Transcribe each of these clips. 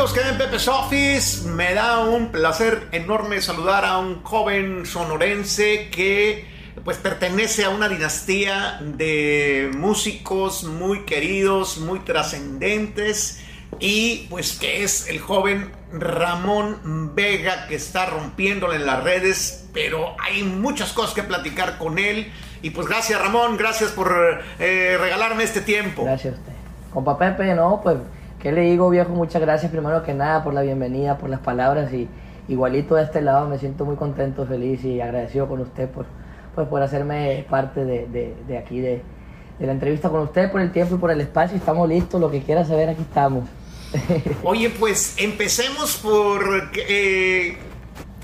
amigos que ven Pepe's Office, me da un placer enorme saludar a un joven sonorense que pues pertenece a una dinastía de músicos muy queridos, muy trascendentes y pues que es el joven Ramón Vega que está rompiéndole en las redes, pero hay muchas cosas que platicar con él y pues gracias Ramón, gracias por eh, regalarme este tiempo. Gracias a usted. Compa Pepe, no, pues ¿Qué le digo, viejo? Muchas gracias primero que nada por la bienvenida, por las palabras y igualito de este lado me siento muy contento, feliz y agradecido con usted por, pues, por hacerme parte de, de, aquí, de, de, la entrevista con usted, por el tiempo y por el espacio. Estamos listos, lo que quiera saber, aquí estamos. Oye, pues empecemos por eh,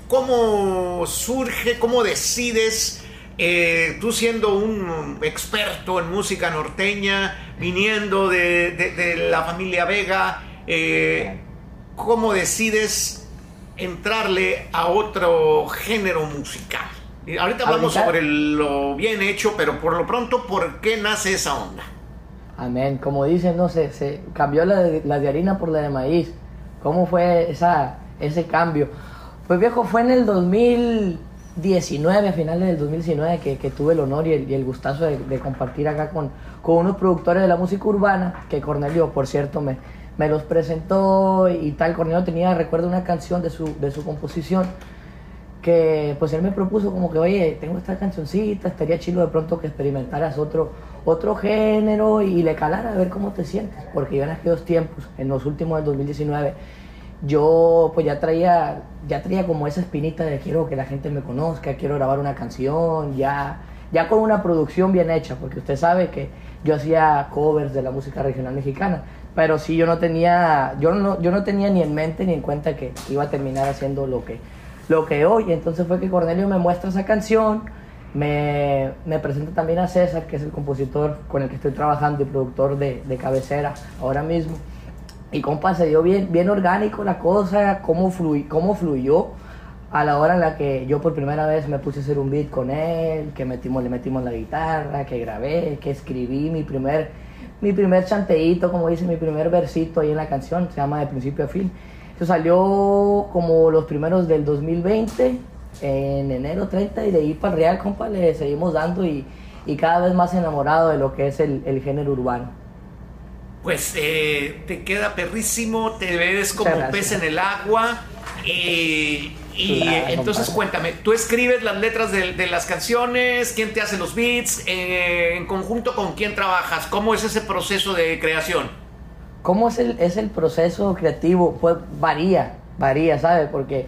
cómo surge, cómo decides eh, tú siendo un experto en música norteña, viniendo de, la familia Vega, eh, ¿cómo decides entrarle a otro género musical? Ahorita hablamos sobre lo bien hecho, pero por lo pronto, ¿por qué nace esa onda? Amén. Como dicen, no sé, se cambió la de, la de harina por la de maíz. ¿Cómo fue esa, ese cambio? Pues viejo, fue en el 2000 19, a finales del 2019, que, que tuve el honor y el, y el gustazo de, compartir acá con, con, unos productores de la música urbana, que Cornelio, por cierto, me, me los presentó y tal. Cornelio tenía, recuerdo, una canción de su, de su composición que pues él me propuso como que, oye, tengo esta cancioncita, estaría chido de pronto que experimentaras otro, otro género y le calara a ver cómo te sientes, porque yo en aquellos tiempos, en los últimos del 2019, yo pues ya traía, ya traía como esa espinita de quiero que la gente me conozca, quiero grabar una canción, ya, ya con una producción bien hecha, porque usted sabe que yo hacía covers de la música regional mexicana, pero sí yo no tenía, yo no, yo no tenía ni en mente ni en cuenta que iba a terminar haciendo lo que, lo que hoy. Entonces fue que Cornelio me muestra esa canción, me, me presenta también a César, que es el compositor con el que estoy trabajando y productor de, de cabecera ahora mismo. Y compa, se dio bien, bien orgánico la cosa, cómo, cómo fluyó a la hora en la que yo por primera vez me puse a hacer un beat con él, que metimos, le metimos la guitarra, que grabé, que escribí mi primer, mi primer chanteíto, como dice, mi primer versito ahí en la canción, se llama De principio a fin. Eso salió como los primeros del 2020, en enero 30, y de ahí para el Real, compa, le seguimos dando y, y cada vez más enamorado de lo que es el, el género urbano pues eh, te queda perrísimo, te ves como pez en el agua. y entonces cuéntame, ¿tú escribes las letras de, las canciones? ¿Quién te hace los beats? Eh, ¿En conjunto con quién trabajas? ¿Cómo es ese proceso de creación? ¿Cómo es el, es el proceso creativo? Pues varía, varía, ¿sabes? Porque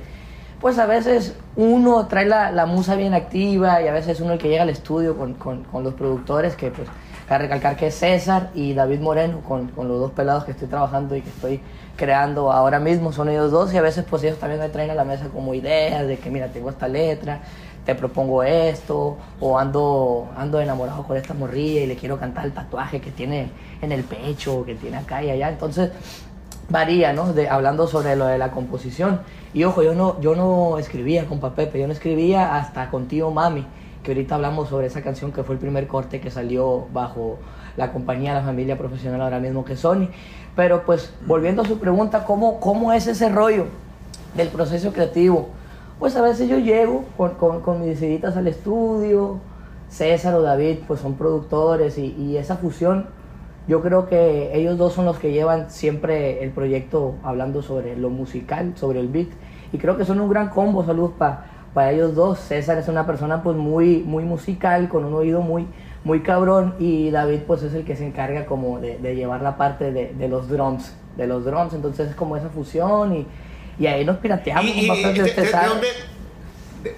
pues a veces uno trae la, musa bien activa y a veces uno el que llega al estudio con, con los productores que pues a recalcar que César y David Moreno, con, con, los dos pelados que estoy trabajando y que estoy creando ahora mismo, son ellos dos y a veces pues ellos también me traen a la mesa como ideas de que mira, tengo esta letra, te propongo esto, o ando, ando enamorado con esta morrilla y le quiero cantar el tatuaje que tiene en el pecho, que tiene acá y allá. Entonces varía, ¿no? De, hablando sobre lo de la composición. Y ojo, yo no, yo no escribía con Pepe, yo no escribía hasta contigo, mami que ahorita hablamos sobre esa canción que fue el primer corte que salió bajo la compañía, la familia profesional ahora mismo que Sony. Pero pues volviendo a su pregunta, ¿cómo, cómo es ese rollo del proceso creativo? Pues a veces yo llego con, con, con mis visitas al estudio, César o David pues son productores y, y, esa fusión, yo creo que ellos dos son los que llevan siempre el proyecto hablando sobre lo musical, sobre el beat. Y creo que son un gran combo, saludos para para ellos dos. César es una persona pues muy, muy musical, con un oído muy, muy cabrón y David pues es el que se encarga como de, llevar la parte de, de, los drums, de los drums, entonces es como esa fusión y, y ahí nos pirateamos. ¿Y, de,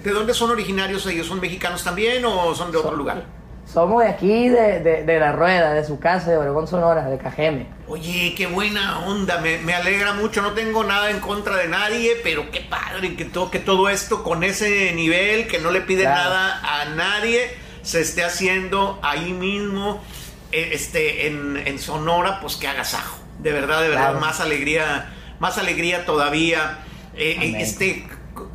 de, dónde, son originarios ellos? ¿Son mexicanos también o son de otro lugar? Somos de aquí, de, de, La Rueda, de su casa, de Oregón Sonora, de Cajeme. Oye, qué buena onda, me, me, alegra mucho, no tengo nada en contra de nadie, pero qué padre que todo, que todo esto con ese nivel, que no le pide nada a nadie, se esté haciendo ahí mismo, eh, este, en, en Sonora, pues que hagas ajo. De verdad, de verdad, más alegría, más alegría todavía. Eh, eh este,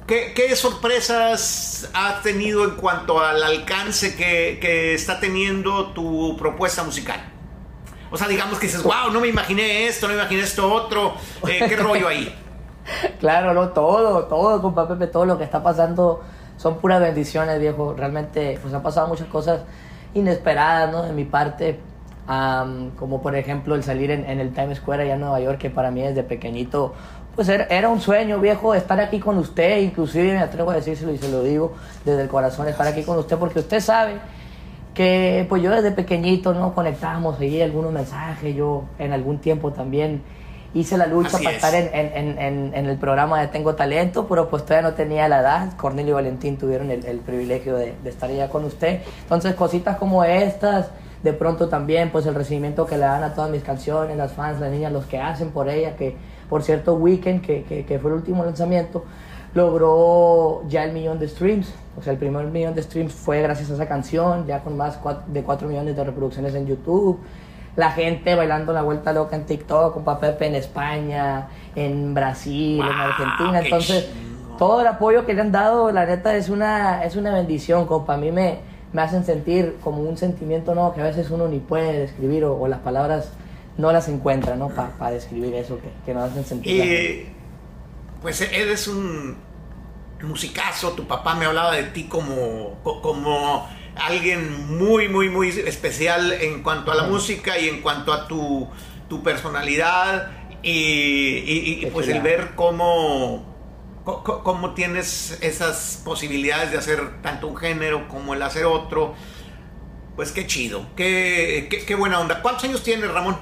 ¿Qué, sorpresas has tenido en cuanto al alcance que, está teniendo tu propuesta musical? O sea, digamos que dices, wow, no me imaginé esto, no me imaginé esto otro. Eh, ¿Qué rollo ahí? Claro, no, todo, todo, compa Pepe, todo lo que está pasando son puras bendiciones, viejo. Realmente, pues han pasado muchas cosas inesperadas, ¿no? De mi parte, como por ejemplo el salir en, el Times Square allá en Nueva York, que para mí desde pequeñito, pues era, un sueño, viejo, estar aquí con usted, inclusive me atrevo a decírselo y se lo digo desde el corazón, estar aquí con usted, porque usted sabe que pues yo desde pequeñito, ¿no? Conectábamos ahí algunos mensajes, yo en algún tiempo también hice la lucha para estar en, en, en, en, el programa de Tengo Talento, pero pues todavía no tenía la edad. Cornelio y Valentín tuvieron el, el privilegio de, de, estar allá con usted. Entonces cositas como estas, de pronto también pues el recibimiento que le dan a todas mis canciones, las fans, las niñas, los que hacen por ella, que por cierto Weekend, que, que, que fue el último lanzamiento, logró ya el millón de streams. O sea, el primer millón de streams fue gracias a esa canción, ya con más de 4 millones de reproducciones en YouTube. La gente bailando la vuelta loca en TikTok, con Pepe en España, en Brasil, en Argentina. Entonces, todo el apoyo que le han dado, la neta, es una, es una bendición, compa. A mí me, me hacen sentir como un sentimiento, ¿no? Que a veces uno ni puede describir o, las palabras no las encuentra, ¿no? Para describir eso que, que nos hacen sentir. Y, pues eres un musicazo, tu papá me hablaba de ti como, como alguien muy, muy, muy especial en cuanto a la música y en cuanto a tu, tu personalidad y, pues el ver cómo, cómo tienes esas posibilidades de hacer tanto un género como el hacer otro, pues qué chido, qué, qué, qué buena onda. ¿Cuántos años tienes, Ramón?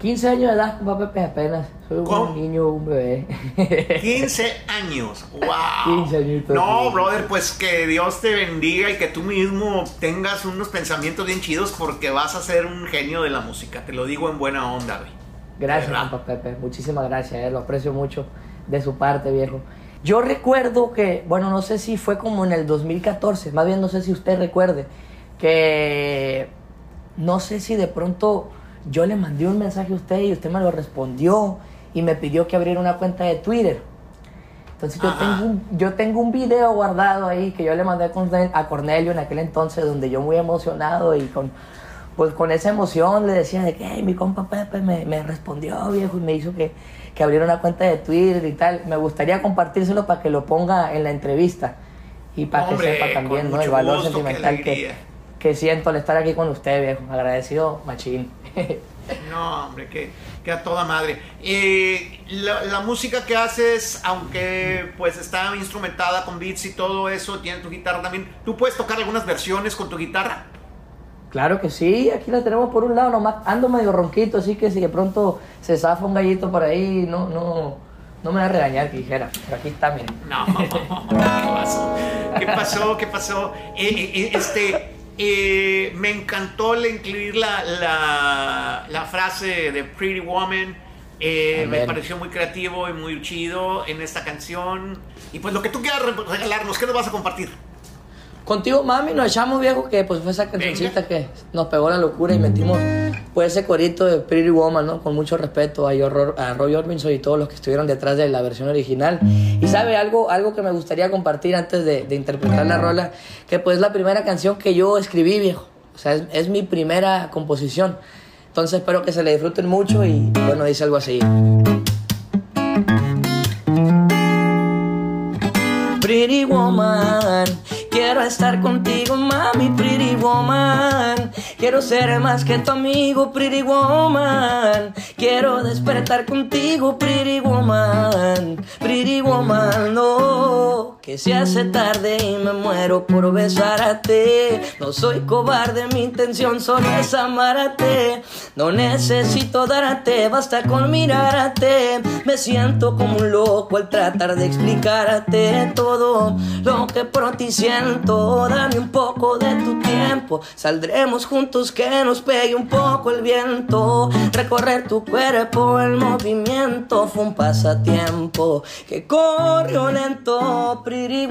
15 años de edad, papá Pepe, apenas. Soy un niño, un bebé. 15 años, wow. 15 años. No, brother, pues que Dios te bendiga y que tú mismo tengas unos pensamientos bien chidos porque vas a ser un genio de la música. Te lo digo en buena onda, güey. Gracias, papá Pepe. Muchísimas gracias, eh. lo aprecio mucho de su parte, viejo. Yo recuerdo que, bueno, no sé si fue como en el 2014, más bien no sé si usted recuerde, que no sé si de pronto yo le mandé un mensaje a usted y usted me lo respondió y me pidió que abriera una cuenta de Twitter. Entonces yo tengo, un, yo tengo un video guardado ahí que yo le mandé a Cornelio en aquel entonces donde yo muy emocionado y con, pues con esa emoción le decía de que mi compa Pepe me, me, respondió viejo y me hizo que, que abriera una cuenta de Twitter y tal. Me gustaría compartírselo para que lo ponga en la entrevista y para que sepa también ¿no? el valor sentimental que, que siento al estar aquí con usted, viejo. Agradecido, machín. No, hombre, que, que a toda madre. Eh, la, música que haces, aunque pues está instrumentada con beats y todo eso, tiene tu guitarra también. ¿Tú puedes tocar algunas versiones con tu guitarra? Claro que sí, aquí la tenemos por un lado nomás. Ando medio ronquito, así que si de pronto se zafa un gallito por ahí, no, no, no me va a regañar que dijera. Pero aquí está, miren. No, ¿qué pasó? ¿Qué pasó? ¿Qué pasó? Eh, eh, este eh, me encantó el incluir la, la, frase de Pretty Woman. Eh, me pareció muy creativo y muy chido en esta canción. Y pues lo que tú quieras regalarnos, ¿qué nos vas a compartir? Contigo, mami, nos echamos, viejo, que pues fue esa cancioncita que nos pegó la locura y metimos pues ese corito de Pretty Woman, ¿no? Con mucho respeto a, a Roy Orbison y todos los que estuvieron detrás de la versión original. Y sabe algo, algo que me gustaría compartir antes de, interpretar la rola, que pues es la primera canción que yo escribí, viejo. O sea, es, es mi primera composición. Entonces espero que se le disfruten mucho y bueno, dice algo así. Pretty woman Quiero estar contigo, mami, pretty woman. Quiero ser más que tu amigo, pretty woman. Quiero despertar contigo, pretty woman. Pretty woman, no. Que se hace tarde y me muero por besarte. No soy cobarde, mi intención solo es amarte. No necesito darte, basta con mirarte. Me siento como un loco al tratar de explicarte todo lo que por ti siento dame un poco de tu tiempo. Saldremos juntos que nos pegue un poco el viento. Recorrer tu cuerpo, el movimiento fue un pasatiempo que corrió lento, pretty.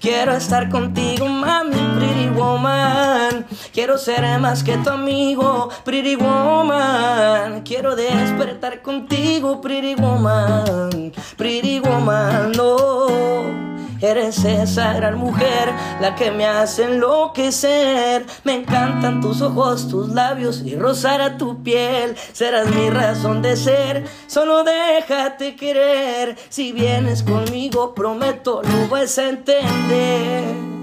Quiero estar contigo, mami, pretty. Quiero ser más que tu amigo, pretty. Quiero despertar contigo, pretty woman, no. Eres esa gran mujer, la que me hace enloquecer. Me encantan tus ojos, tus labios y rozar a tu piel. Serás mi razón de ser, solo déjate querer. Si vienes conmigo, prometo, lo vas a entender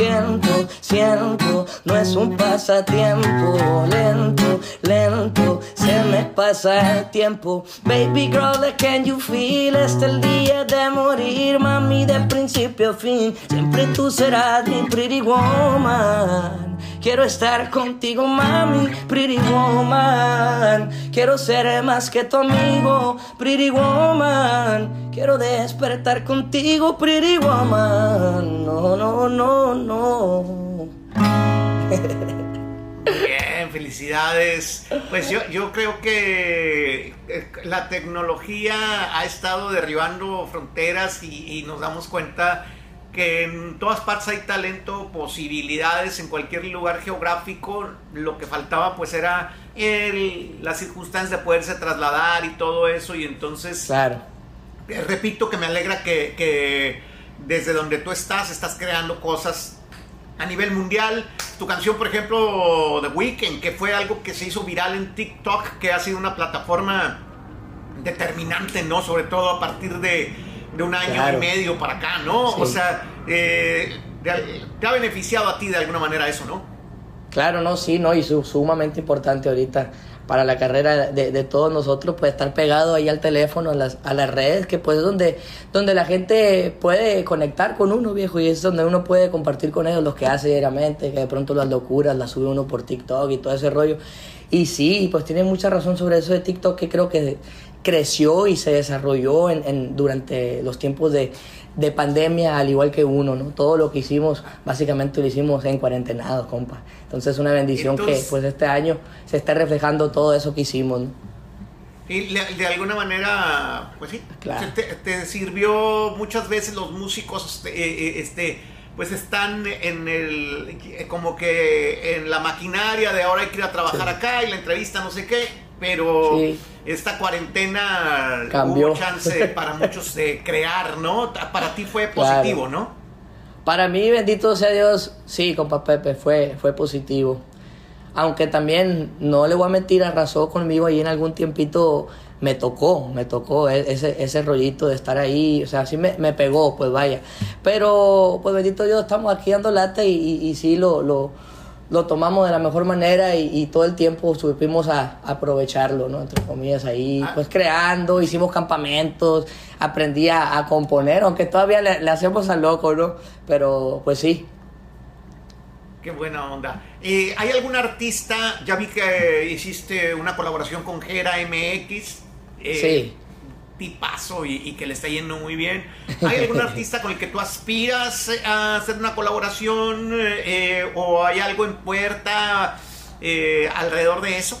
siento, siento, no es un pasatiempo, lento, lento, se me pasa el tiempo. Baby girl, can you feel? Este el día de morir, mami, de principio a fin. Siempre tú serás mi pretty woman. Quiero estar contigo, mami, pretty. Quiero ser más que tu amigo, pretty. Quiero despertar contigo, pretty. No, no, no, no. Bien, felicidades. Pues yo, yo creo que eh, la tecnología ha estado derribando fronteras y nos damos cuenta que en todas partes hay talento, posibilidades en cualquier lugar geográfico. Lo que faltaba pues era el, las circunstancias de poderse trasladar y todo eso. Y entonces, claro. Eh, repito que me alegra que, que, desde donde tú estás estás creando cosas a nivel mundial. Tu canción, por ejemplo, The Weeknd, que fue algo que se hizo viral en TikTok, que ha sido una plataforma determinante, ¿no? Sobre todo a partir de de un año y medio para acá, ¿no? O sea, eh, te ha beneficiado a ti de alguna manera eso, ¿no? Claro, no, sí, no, y su, sumamente importante ahorita para la carrera de, todos nosotros, pues estar pegado ahí al teléfono, a las, a las redes, que pues es donde, donde la gente puede conectar con uno, viejo, y es donde uno puede compartir con ellos lo que hace diariamente, que de pronto las locuras las sube uno por TikTok y todo ese rollo. Y sí, pues tiene mucha razón sobre eso de TikTok, que creo que creció y se desarrolló en, durante los tiempos de, pandemia, al igual que uno, ¿no? Todo lo que hicimos, básicamente lo hicimos en cuarentenado, compa. Entonces, una bendición que pues este año se está reflejando todo eso que hicimos, Y de alguna manera, pues sí, te, sirvió muchas veces los músicos, este, eh, eh, este, pues están en el, como que en la maquinaria de ahora hay que ir a trabajar acá y la entrevista no sé qué pero esta cuarentena Cambió. hubo chance para muchos de crear, ¿no? Para ti fue positivo, ¿no? Para mí, bendito sea Dios, sí, compa Pepe, fue, fue positivo. Aunque también, no le voy a mentir, arrasó conmigo ahí en algún tiempito, me tocó, me tocó e-, ese, ese rollito de estar ahí, o sea, sí me, me pegó, pues vaya. Pero, pues bendito Dios, estamos aquí dando lata y, y, y sí lo, lo lo tomamos de la mejor manera y, todo el tiempo supimos a, aprovecharlo, ¿no? Entre comillas, ahí, ah. pues creando, hicimos campamentos, aprendí a, componer, aunque todavía le, hacemos al loco, ¿no? Pero pues sí. Qué buena onda. Eh, ¿Hay algún artista? Ya vi que hiciste una colaboración con Gera MX. Eh, sí tipazo y, que le está yendo muy bien. ¿Hay algún artista con el que tú aspiras a hacer una colaboración eh, o hay algo en puerta eh, alrededor de eso?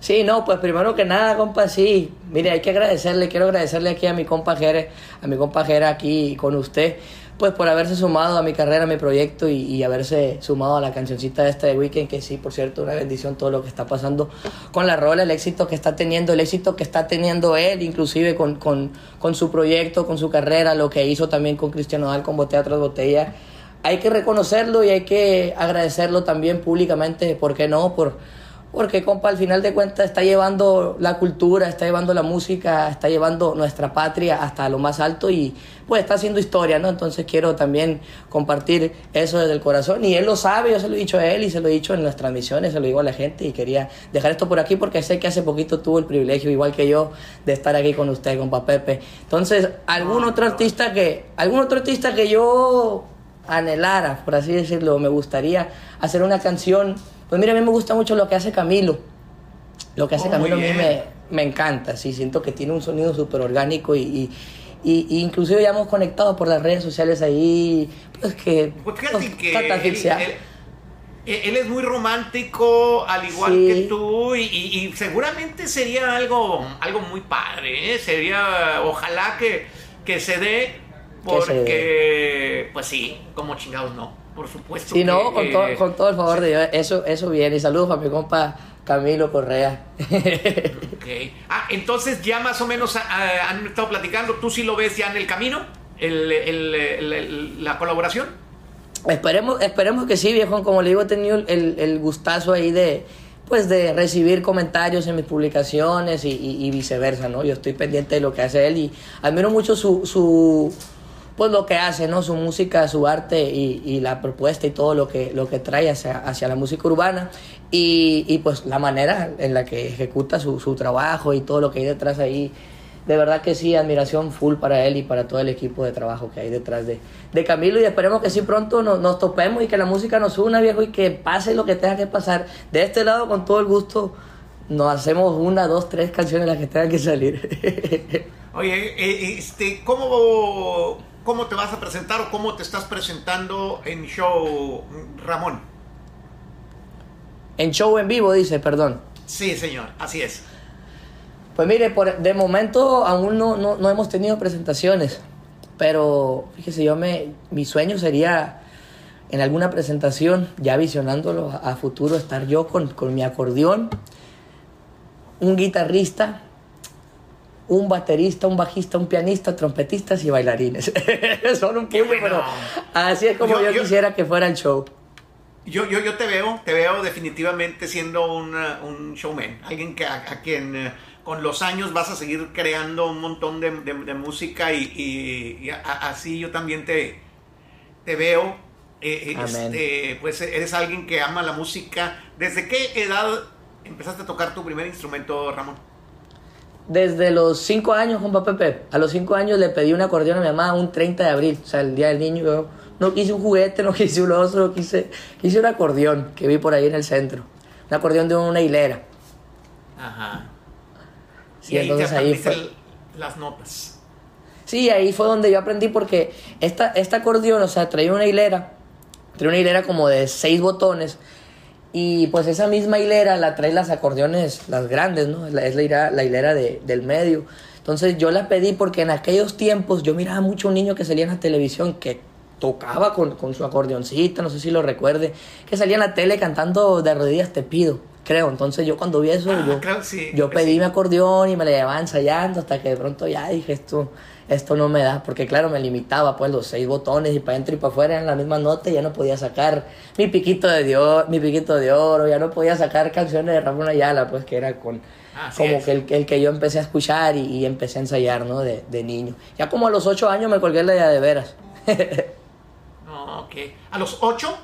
Sí, no, pues primero que nada, compa, sí. Mire, hay que agradecerle, quiero agradecerle aquí a mi compa a mi compa aquí con usted pues por haberse sumado a mi carrera, a mi proyecto y, haberse sumado a la cancioncita de este weekend, que sí, por cierto, una bendición todo lo que está pasando con la rola, el éxito que está teniendo, el éxito que está teniendo él, inclusive con, con, con su proyecto, con su carrera, lo que hizo también con Cristiano Dal, con Botella tras Botella. Hay que reconocerlo y hay que agradecerlo también públicamente, ¿por qué no? Por porque, compa, al final de cuentas está llevando la cultura, está llevando la música, está llevando nuestra patria hasta lo más alto y pues está haciendo historia, ¿no? Entonces quiero también compartir eso desde el corazón y él lo sabe, yo se lo he dicho a él y se lo he dicho en las transmisiones, se lo digo a la gente y quería dejar esto por aquí porque sé que hace poquito tuvo el privilegio, igual que yo, de estar aquí con usted, compa Pepe. Entonces, algún otro artista que, algún otro artista que yo anhelara, por así decirlo, me gustaría hacer una canción pues mira, a mí me gusta mucho lo que hace Camilo. Lo que hace oh, Camilo a mí me, encanta, sí, siento que tiene un sonido súper orgánico y, y, inclusive ya hemos conectado por las redes sociales ahí, pues que... Pues fíjate que él, es muy romántico, al igual que tú, y, seguramente sería algo, algo muy padre, ¿eh? sería, ojalá que, que se dé, porque, pues sí, como chingados no por supuesto. Sí, no, con, todo, con todo el favor de Dios, eso, eso viene. Y saludos a mi compa Camilo Correa. Ok. Ah, entonces ya más o menos ah, ah, han estado platicando. ¿Tú sí lo ves ya en el camino? El, el- la colaboración. Esperemos, esperemos que sí, viejo. Como le digo, he tenido el, el gustazo ahí de, pues, de recibir comentarios en mis publicaciones y, y- y viceversa, ¿no? Yo estoy pendiente de lo que hace él y admiro mucho su, su pues, lo que hace, ¿no? Su música, su arte y, y la propuesta y todo lo que, lo que trae hacia, hacia la música urbana y, y, pues, la manera en la que ejecuta su, su trabajo y todo lo que hay detrás ahí. De verdad que sí, admiración full para él y para todo el equipo de trabajo que hay detrás de, de Camilo y esperemos que sí pronto nos, nos topemos y que la música nos una, viejo, y que pase lo que tenga que pasar. De este lado, con todo el gusto, nos hacemos una, dos, tres canciones las que tengan que salir. Oye, este, ¿cómo, ¿cómo te vas a presentar o cómo te estás presentando en show, Ramón? en show en vivo, dice, perdón. Sí, señor, así es. Pues mire, por, de momento aún no, no, no hemos tenido presentaciones, pero fíjese, yo me, mi sueño sería en alguna presentación, ya visionándolo a, futuro, estar yo con, con mi acordeón, un guitarrista, un baterista, un bajista, un pianista, trompetistas y bailarines. Son un poco, bueno. pero así es como Yo- yo, yo- quisiera que fuera el show. Yo, yo, yo te veo, te veo definitivamente siendo un, uh, un showman, alguien que, a, a quien uh, con los años vas a seguir creando un montón de, de- de música y, y- y a- a- así yo también te, te veo. eh, eh, este, pues eres alguien que ama la música. ¿Desde qué edad empezaste a tocar tu primer instrumento, Ramón? Desde los 5 años, compa Pepe, a los 5 años le pedí un acordeón a mi mamá un 30 de abril, o sea, el día del niño. Yo no quise un juguete, no quise un oso, no quise, quise un acordeón que vi por ahí en el centro. Un acordeón de una hilera. Ajá. Sí, entonces ahí fue. las notas. Sí, ahí fue donde yo aprendí porque esta, esta acordeón, o sea, traía una hilera, traía una hilera como de seis botones y pues esa misma hilera la trae las acordeones, las grandes, ¿no? Es la hilera, la hilera de- del medio. Entonces yo la pedí porque en aquellos tiempos yo miraba mucho a un niño que salía en la televisión que tocaba con, con su acordeoncita, no sé si lo recuerde, que salía en la tele cantando de rodillas te pido, creo. Entonces yo cuando vi eso, Ah, yo, claro, sí, yo pues pedí sí. mi acordeón y me la llevaba ensayando hasta que de pronto ya dije esto, esto no me da, porque claro, me limitaba pues los seis botones y para adentro y para afuera en la misma nota ya no podía sacar mi piquito de oro, mi piquito de oro, ya no podía sacar canciones de Ramón Ayala, pues que era con Así como es. que el, el que yo empecé a escuchar y, y empecé a ensayar, ¿no? De, de niño. Ya como a los ocho años me colgué la de, de veras. No, ok. ¿A los ocho?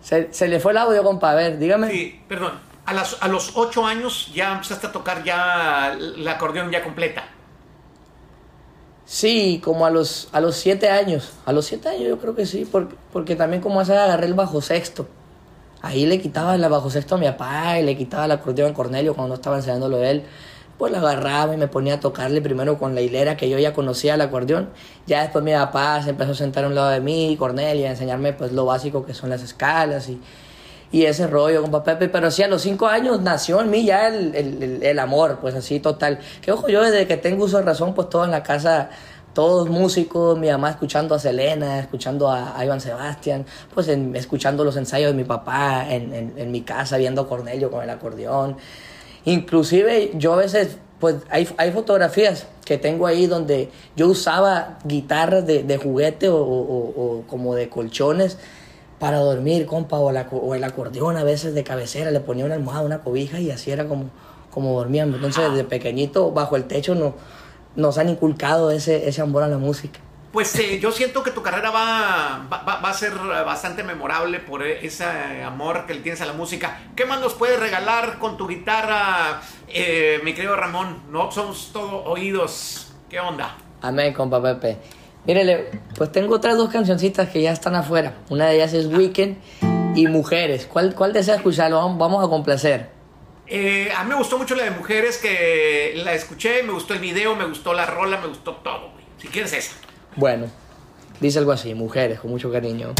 se, se le fue el audio, compa, a ver, dígame. Sí, perdón. A, las, a los ocho años ya empezaste a tocar ya la acordeón ya completa. Sí, como a los, a los siete años. A los siete años yo creo que sí, porque, porque también como esa agarré el bajo sexto. Ahí le quitaba el bajo sexto a mi papá y le quitaba el acordeón a Cornelio cuando no estaba enseñándolo él. Pues la agarraba y me ponía a tocarle primero con la hilera que yo ya conocía el acordeón. Ya después mi papá se empezó a sentar a un lado de mí, Cornelio, a enseñarme pues lo básico que son las escalas y, y ese rollo con papá Pepe. Pero sí, a los cinco años nació en mí ya el, el- el- amor, pues así total. Que ojo, yo desde que tengo uso de razón, pues todo en la casa, todos músicos, mi mamá escuchando a Selena, escuchando a, Iván Sebastián, pues en- escuchando los ensayos de mi papá en, en- mi casa, viendo a Cornelio con el acordeón. Inclusive yo a veces, pues hay, hay fotografías que tengo ahí donde yo usaba guitarras de, de juguete o- o como de colchones para dormir, compa, o, la o el acordeón a veces de cabecera, le ponía una almohada, una cobija y así era como, como dormíamos. Entonces desde pequeñito, bajo el techo, no, nos han inculcado ese, ese amor a la música. Pues eh, yo siento que tu carrera va, va, va- va a ser eh, bastante memorable por e- ese amor que le tienes a la música. ¿Qué más nos puedes regalar con tu guitarra, eh, mi querido Ramón? No somos todo oídos. ¿Qué onda? Amén, compa Pepe. Mírele, pues tengo otras dos cancioncitas que ya están afuera. Una de ellas es Weekend y Mujeres. ¿Cuál, cuál desea escucharlo? Vamos, vamos a complacer. Eh, a mí me gustó mucho la de mujeres, que la escuché, me gustó el video, me gustó la rola, me gustó todo, güey. Si quieres esa. Bueno, dice algo así, Mujeres, con mucho cariño.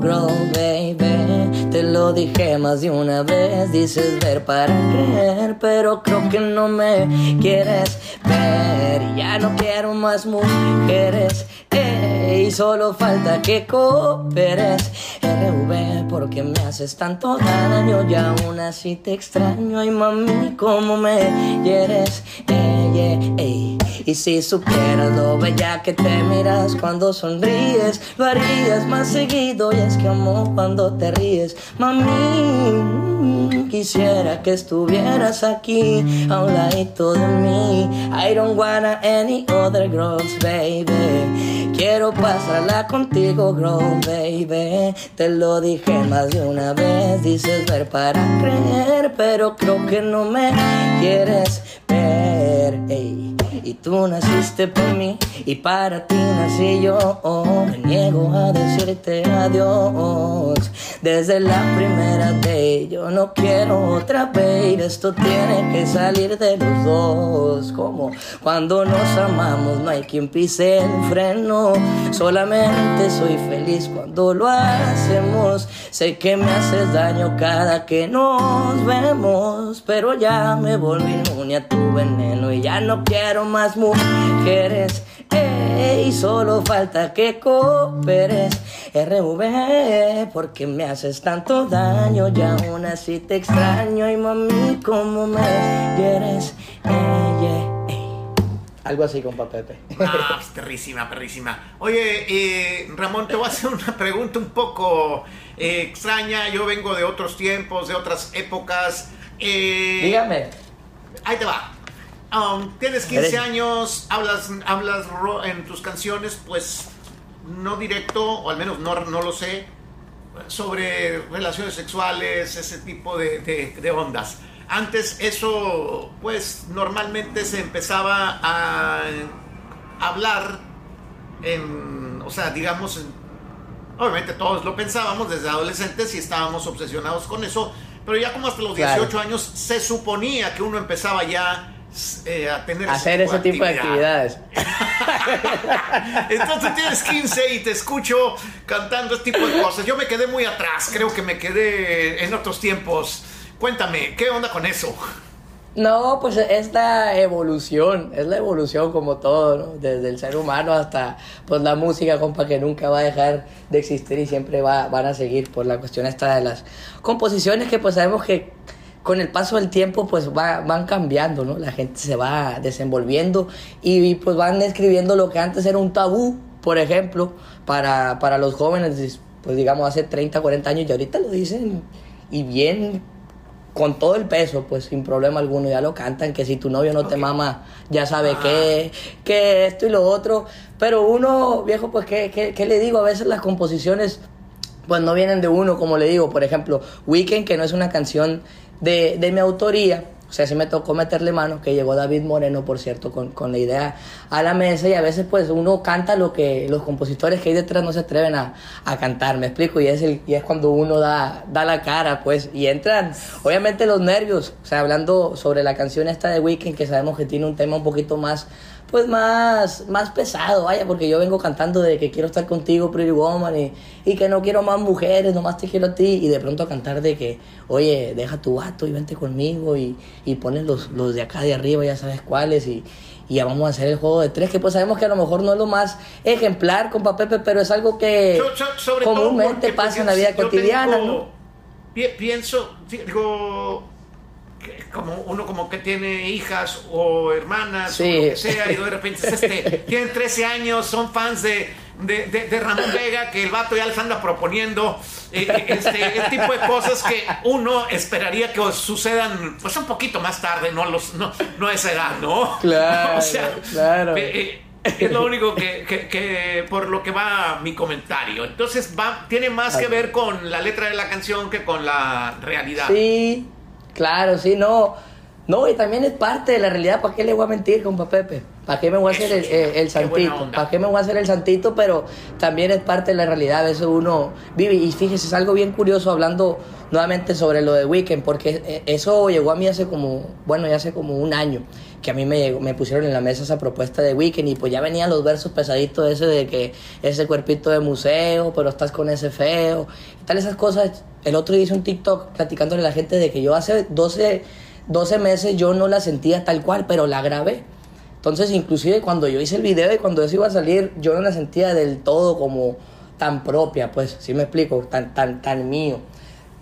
Girl, baby. Te lo dije más de una vez. Dices ver para creer, pero creo que no me quieres ver. Ya no quiero más mujeres. Y solo falta que cooperes. RV, porque me haces tanto daño y aún así te extraño. Ay, mami, cómo me quieres. Y si supieras lo bella que te miras cuando sonríes, lo harías más seguido. Y es que amo cuando te ríes, mami. Quisiera que estuvieras aquí a un ladito de mí. I don't wanna any other girls, baby. Quiero pasarla contigo, girl, baby. Te lo dije más de una vez. Dices ver para creer, pero creo que no me quieres ver. Y tú naciste por mí y para ti nací yo. me niego a decirte adiós. Desde la primera day yo no quiero otra baby. Esto tiene que salir de los dos. Como cuando nos amamos no hay quien pise el freno. Solamente soy feliz cuando lo hacemos. Sé que me haces daño cada que nos vemos. Pero ya me volví inmune a tu veneno y ya no quiero más mujeres. Y solo falta que cooperes. RV, porque me haces tanto daño y aún así te extraño. Y mami, ¿cómo me quieres? Algo así, con Pepe. Ah, pues, perrísima, perrísima. Oye, eh, Ramón, te voy a hacer una pregunta un poco eh, extraña. Yo vengo de otros tiempos, de otras épocas. Eh, Dígame. Ahí te va. Um, tienes 15 años, hablas, hablas en tus canciones, pues no directo, o al menos no, no lo sé, sobre relaciones sexuales, ese tipo de, ondas. Antes eso, pues normalmente se empezaba a hablar en, o sea, digamos, obviamente todos lo pensábamos desde adolescentes y estábamos obsesionados con eso, pero ya como hasta los 18 años se suponía que uno empezaba ya eh, a tener hacer ese tipo, de, actividades. Entonces tienes 15 y te escucho cantando este tipo de cosas. Yo me quedé muy atrás, creo que me quedé en otros tiempos. Cuéntame, ¿qué onda con eso? No, pues es la evolución, es la evolución como todo, ¿no? Desde el ser humano hasta pues la música, compa, que nunca va a dejar de existir y siempre va, van a seguir por la cuestión esta de las composiciones que pues sabemos que con el paso del tiempo pues van cambiando, ¿no? La gente se va desenvolviendo y, pues van escribiendo lo que antes era un tabú, por ejemplo, para, para los jóvenes, pues digamos hace 30, 40 años y ahorita lo dicen y bien con todo el peso, pues sin problema alguno, ya lo cantan, que si tu novio no te mama, ya sabe qué, que esto y lo otro, pero uno, viejo, pues ¿qué, qué, qué le digo? A veces las composiciones pues no vienen de uno, como le digo, por ejemplo, Weekend, que no es una canción de, de mi autoría. O sea, sí me tocó meterle mano, que llegó David Moreno, por cierto, con, con, la idea a la mesa y a veces pues uno canta lo que los compositores que hay detrás no se atreven a, a cantar, me explico, y es, el, y es cuando uno da, da la cara, pues, y entran, obviamente los nervios, o sea, hablando sobre la canción esta de Weekend, que sabemos que tiene un tema un poquito más pues más, más pesado, vaya, porque yo vengo cantando de que quiero estar contigo, Pretty Woman, y, y, que no quiero más mujeres, nomás te quiero a ti, y de pronto cantar de que, oye, deja tu vato y vente conmigo, y, y pones los, los de acá de arriba, ya sabes cuáles, y, y ya vamos a hacer el juego de tres, que pues sabemos que a lo mejor no es lo más ejemplar, compa Pepe, pero es algo que comúnmente pasa en la vida cotidiana, ¿no? Pienso, digo, como uno como que tiene hijas o hermanas o lo que sea y de repente este, tienen 13 años, son fans de, de, Ramón Vega, que el vato ya les anda proponiendo eh, eh, este, el tipo de cosas que uno esperaría que sucedan pues un poquito más tarde, no, los, no, no a esa edad, ¿no? Claro, claro. Eh, es lo único que, que, por lo que va mi comentario. Entonces va, tiene más que ver con la letra de la canción que con la realidad. Sí, Claro, sí, no. No, y también es parte de la realidad, ¿para qué le voy a mentir, compa Pepe? ¿Para qué me voy a hacer el, el, el santito? ¿Para qué me voy a hacer el santito? Pero también es parte de la realidad. A veces uno vive. Y fíjese, es algo bien curioso hablando nuevamente sobre lo de Weekend, porque eh, eso llegó a mí hace como, bueno, ya hace como un año, que a mí me, me pusieron en la mesa esa propuesta de Weekend y pues ya venían los versos pesaditos ese de que ese cuerpito de museo, pero estás con ese feo, y tal esas cosas. El otro día hice un TikTok platicándole a la gente de que yo hace 12, 12 meses yo no la sentía tal cual, pero la grabé. Entonces, inclusive cuando yo hice el video y cuando eso iba a salir, yo no la sentía del todo como tan propia, pues, si me explico, tan, tan, tan mío.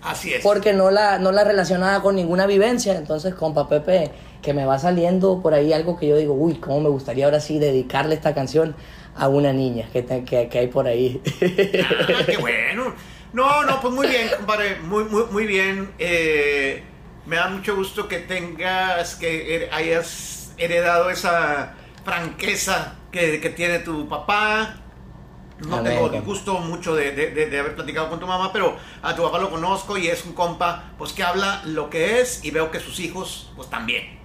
Así es. Porque no la, no la relacionaba con ninguna vivencia. Entonces, compa Pepe, que me va saliendo por ahí algo que yo digo, uy, cómo me gustaría ahora sí dedicarle esta canción a una niña que, que, que hay por ahí. Ah, qué bueno. No, no, pues muy bien, compadre, muy, muy, muy bien. Eh, me da mucho gusto que tengas, que hayas heredado esa franqueza que, que tiene tu papá. No Amén. tengo gusto mucho de, de, de, haber platicado con tu mamá, pero a tu papá lo conozco y es un compa pues que habla lo que es y veo que sus hijos pues también.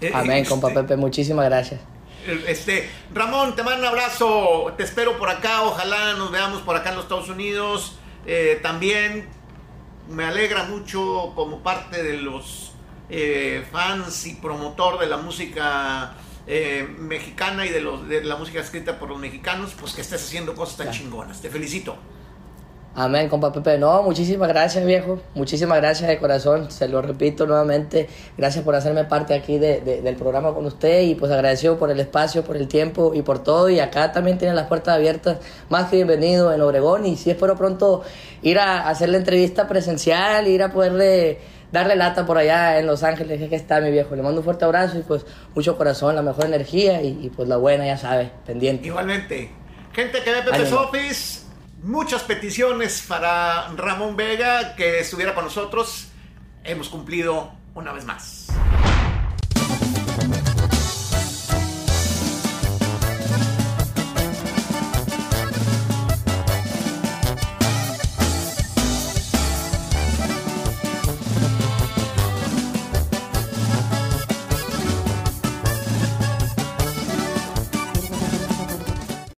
Eh, Amén, este, compa Pepe, muchísimas gracias. Este, Ramón, te mando un abrazo, te espero por acá, ojalá nos veamos por acá en los Estados Unidos. Eh, también me alegra mucho como parte de los eh, fans y promotor de la música eh, mexicana y de, los, de la música escrita por los mexicanos, pues que estés haciendo cosas tan chingonas. Te felicito. Amén, compa Pepe. No, muchísimas gracias, viejo. Muchísimas gracias de corazón. Se lo repito nuevamente. Gracias por hacerme parte aquí de, de, del programa con usted y pues agradecido por el espacio, por el tiempo y por todo. Y acá también tienen las puertas abiertas. Más que bienvenido en Obregón. Y sí espero pronto ir a hacer la entrevista presencial, ir a poderle darle lata por allá en Los Ángeles, que está mi viejo. Le mando un fuerte abrazo y pues mucho corazón, la mejor energía y, y pues la buena, ya sabe, pendiente. Igualmente. Gente que ve Pepe's Office, muchas peticiones para Ramón Vega que estuviera con nosotros. Hemos cumplido una vez más.